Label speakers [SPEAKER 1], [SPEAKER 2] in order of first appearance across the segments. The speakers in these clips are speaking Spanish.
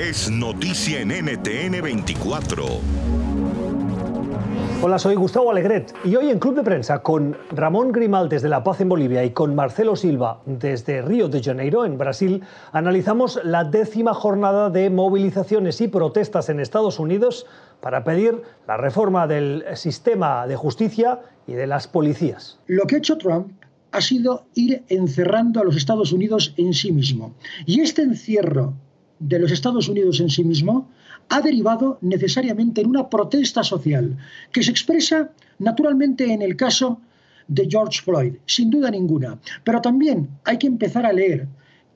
[SPEAKER 1] es noticia en NTN 24.
[SPEAKER 2] Hola, soy Gustavo Alegret y hoy en Club de Prensa con Ramón Grimal desde La Paz en Bolivia y con Marcelo Silva desde Río de Janeiro en Brasil analizamos la décima jornada de movilizaciones y protestas en Estados Unidos para pedir la reforma del sistema de justicia y de las policías.
[SPEAKER 3] Lo que ha hecho Trump ha sido ir encerrando a los Estados Unidos en sí mismo. Y este encierro de los Estados Unidos en sí mismo ha derivado necesariamente en una protesta social que se expresa naturalmente en el caso de George Floyd, sin duda ninguna. Pero también hay que empezar a leer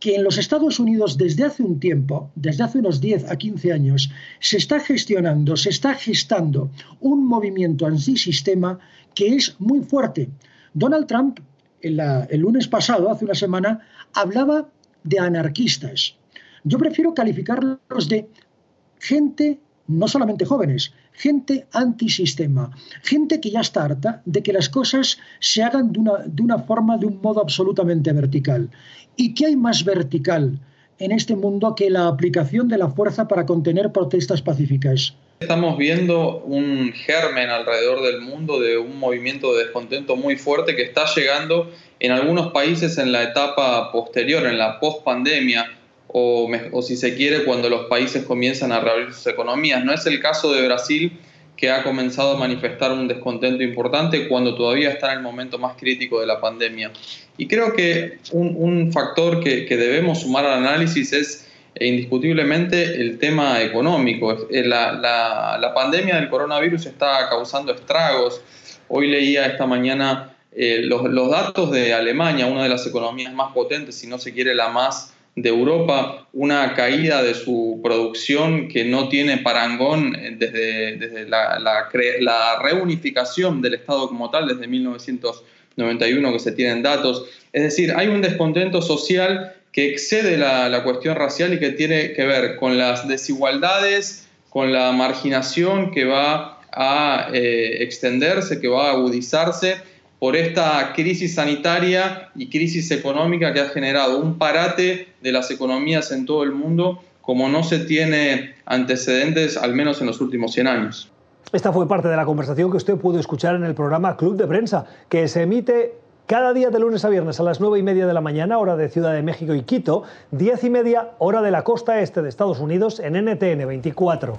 [SPEAKER 3] que en los Estados Unidos desde hace un tiempo, desde hace unos 10 a 15 años, se está gestionando, se está gestando un movimiento antisistema que es muy fuerte. Donald Trump, el lunes pasado, hace una semana, hablaba de anarquistas. Yo prefiero calificarlos de gente, no solamente jóvenes, gente antisistema, gente que ya está harta de que las cosas se hagan de una, de una forma, de un modo absolutamente vertical. ¿Y qué hay más vertical en este mundo que la aplicación de la fuerza para contener protestas pacíficas?
[SPEAKER 4] Estamos viendo un germen alrededor del mundo de un movimiento de descontento muy fuerte que está llegando en algunos países en la etapa posterior, en la post-pandemia o, si se quiere cuando los países comienzan a reabrir sus economías. No es el caso de Brasil que ha comenzado a manifestar un descontento importante cuando todavía está en el momento más crítico de la pandemia. Y creo que un, factor que, debemos sumar al análisis es eh, indiscutiblemente el tema económico. Eh, la, la, pandemia del coronavirus está causando estragos. Hoy leía esta mañana eh, los, los datos de Alemania, una de las economías más potentes, si no se quiere la más de Europa una caída de su producción que no tiene parangón eh, desde, la, la, reunificación del Estado como tal, desde 1991 que se tienen datos. Es decir, hay un descontento social que excede la, cuestión racial y que tiene que ver con las desigualdades, con la marginación que va a eh, extenderse, que va a agudizarse por esta crisis sanitaria y crisis económica que ha generado un parate de las economías en todo el mundo como no se tiene antecedentes, al menos en los últimos 100 años.
[SPEAKER 2] Esta fue parte de la conversación que usted pudo escuchar en el programa Club de Prensa, que se emite cada día de lunes a viernes a las 9 y media de la mañana, hora de Ciudad de México y Quito, 10 y media, hora de la costa este de Estados Unidos, en NTN 24.